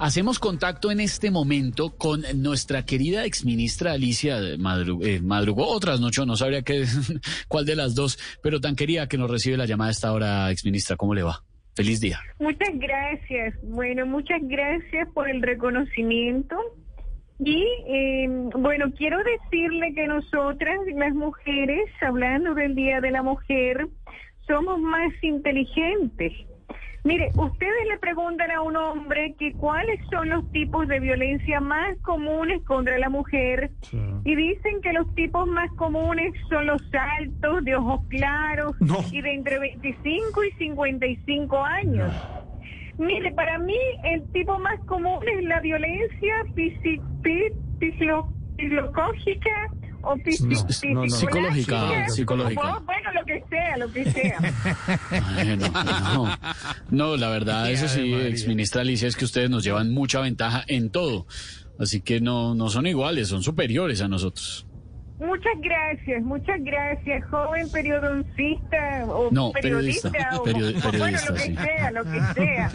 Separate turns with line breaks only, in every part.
Hacemos contacto en este momento con nuestra querida exministra Alicia Madrugó, eh, madrugó otras noches, no sabría qué, cuál de las dos, pero tan quería que nos recibe la llamada a esta hora, exministra. ¿Cómo le va? Feliz día.
Muchas gracias. Bueno, muchas gracias por el reconocimiento. Y eh, bueno, quiero decirle que nosotras, las mujeres, hablando del Día de la Mujer, somos más inteligentes. Mire, ustedes le preguntan a un hombre que cuáles son los tipos de violencia más comunes contra la mujer sí. y dicen que los tipos más comunes son los altos, de ojos claros
no.
y de entre 25 y 55 años. Mire, para mí el tipo más común es la violencia psicológica o
psicológica.
Lo que sea, lo que sea.
Bueno, no, no, la verdad, eso sí, exministra Alicia, es que ustedes nos llevan mucha ventaja en todo. Así que no, no son iguales, son superiores a nosotros.
Muchas gracias, muchas gracias, joven periodoncista o
no,
periodista,
periodista,
o,
periodista,
o, bueno, lo que
sí.
sea, lo que sea.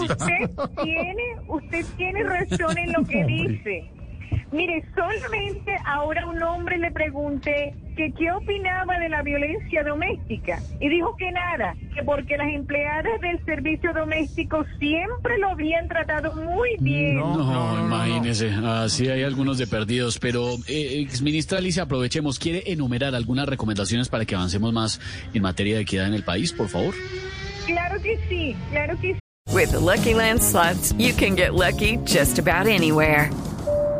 usted tiene, usted tiene razón en lo que dice. Mire, solamente ahora un hombre le pregunté que qué opinaba de la violencia doméstica y dijo que nada, que porque las empleadas del servicio doméstico siempre lo habían tratado muy bien.
No, no, no imagínese, así hay algunos de perdidos, pero eh, exministra Alicia, aprovechemos, ¿quiere enumerar algunas recomendaciones para que avancemos más en materia de equidad en el país, por favor?
Claro que sí, claro que sí.
With the Lucky Land slots, you can get lucky just about anywhere.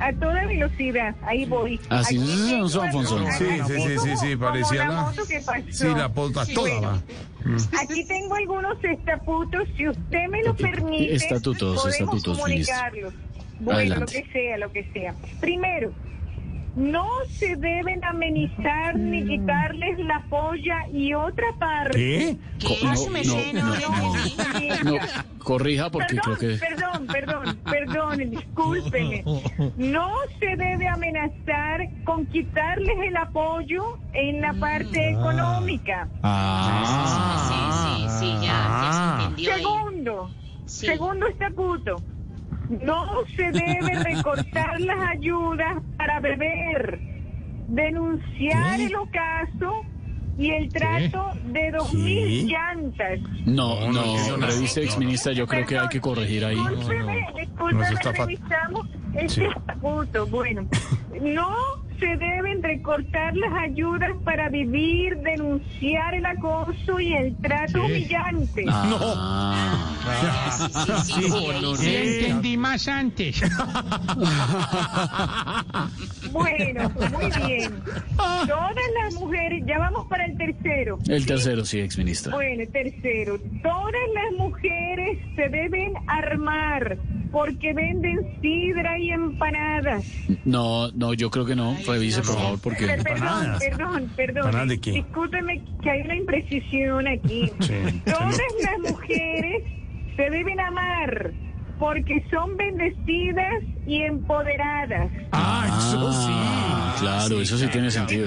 A toda velocidad. Ahí voy.
Así es, Alfonso Alfonso.
Sí, sí, sí, sí, sí, parecía la... Sí, la polta toda va.
Aquí tengo algunos estatutos, si usted me lo permite,
estatutos,
podemos
estatutos,
comunicarlos. Bueno,
Adelante.
lo que sea, lo que sea. Primero, no se deben amenizar ni quitarles la polla y otra parte.
¿Qué?
Co- no, no, no, no, no, corrija porque creo que...
perdón, perdón, perdón, discúlpeme. No se debe amenazar con quitarles el apoyo en la parte económica.
Ah,
Sí, sí, sí, ya, ya se entendió ahí.
Segundo,
Sí.
segundo estatuto. No se debe recortar las ayudas para beber, denunciar
¿Qué?
el ocaso y el trato de dos mil llantas.
No,
No, no,
no,
no, no,
revise,
no.
exministra, yo creo que hay que corregir ahí.
Discúlpeme,
No,
discúlpeme, revisamos este
Sí.
estatuto. Bueno, no se deben recortar las ayudas para vivir, denunciar el acoso y el trato humillante.
Ah,
Sí, sí, sí, sí, ahí sí.
entendí más antes.
Bueno, muy bien. Todas las mujeres, ya vamos para el tercero.
el tercero, sí, exministra.
Bueno, tercero, todas las mujeres se deben armar porque venden sidra y empanadas.
No, no, yo creo que no. Revise, por favor, porque...
Per- Perdón,
Empanadas.
perdón, perdón.
¿Empanadas de qué?
Discúlpeme que hay una imprecisión aquí.
Sí.
Todas las mujeres se deben amar porque son bendecidas y empoderadas.
Ah, eso
Ah,
sí.
claro, eso sí tiene
¿He
sentido.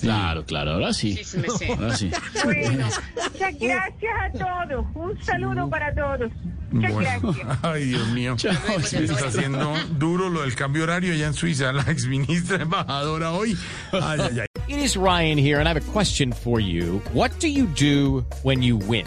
Clara?
Claro, claro, ahora sí.
Sí, sí me sé.
Ahora sí.
Bueno, muchas gracias a todos. Un saludo para todos. Muchas
Bueno,
gracias.
ay Dios mío.
Chao,
Se está haciendo duro lo del cambio horario allá en Suiza, la exministra embajadora hoy. Ay, ay, ay.
It is Ryan here, and I have a question for you. What do you do when you win?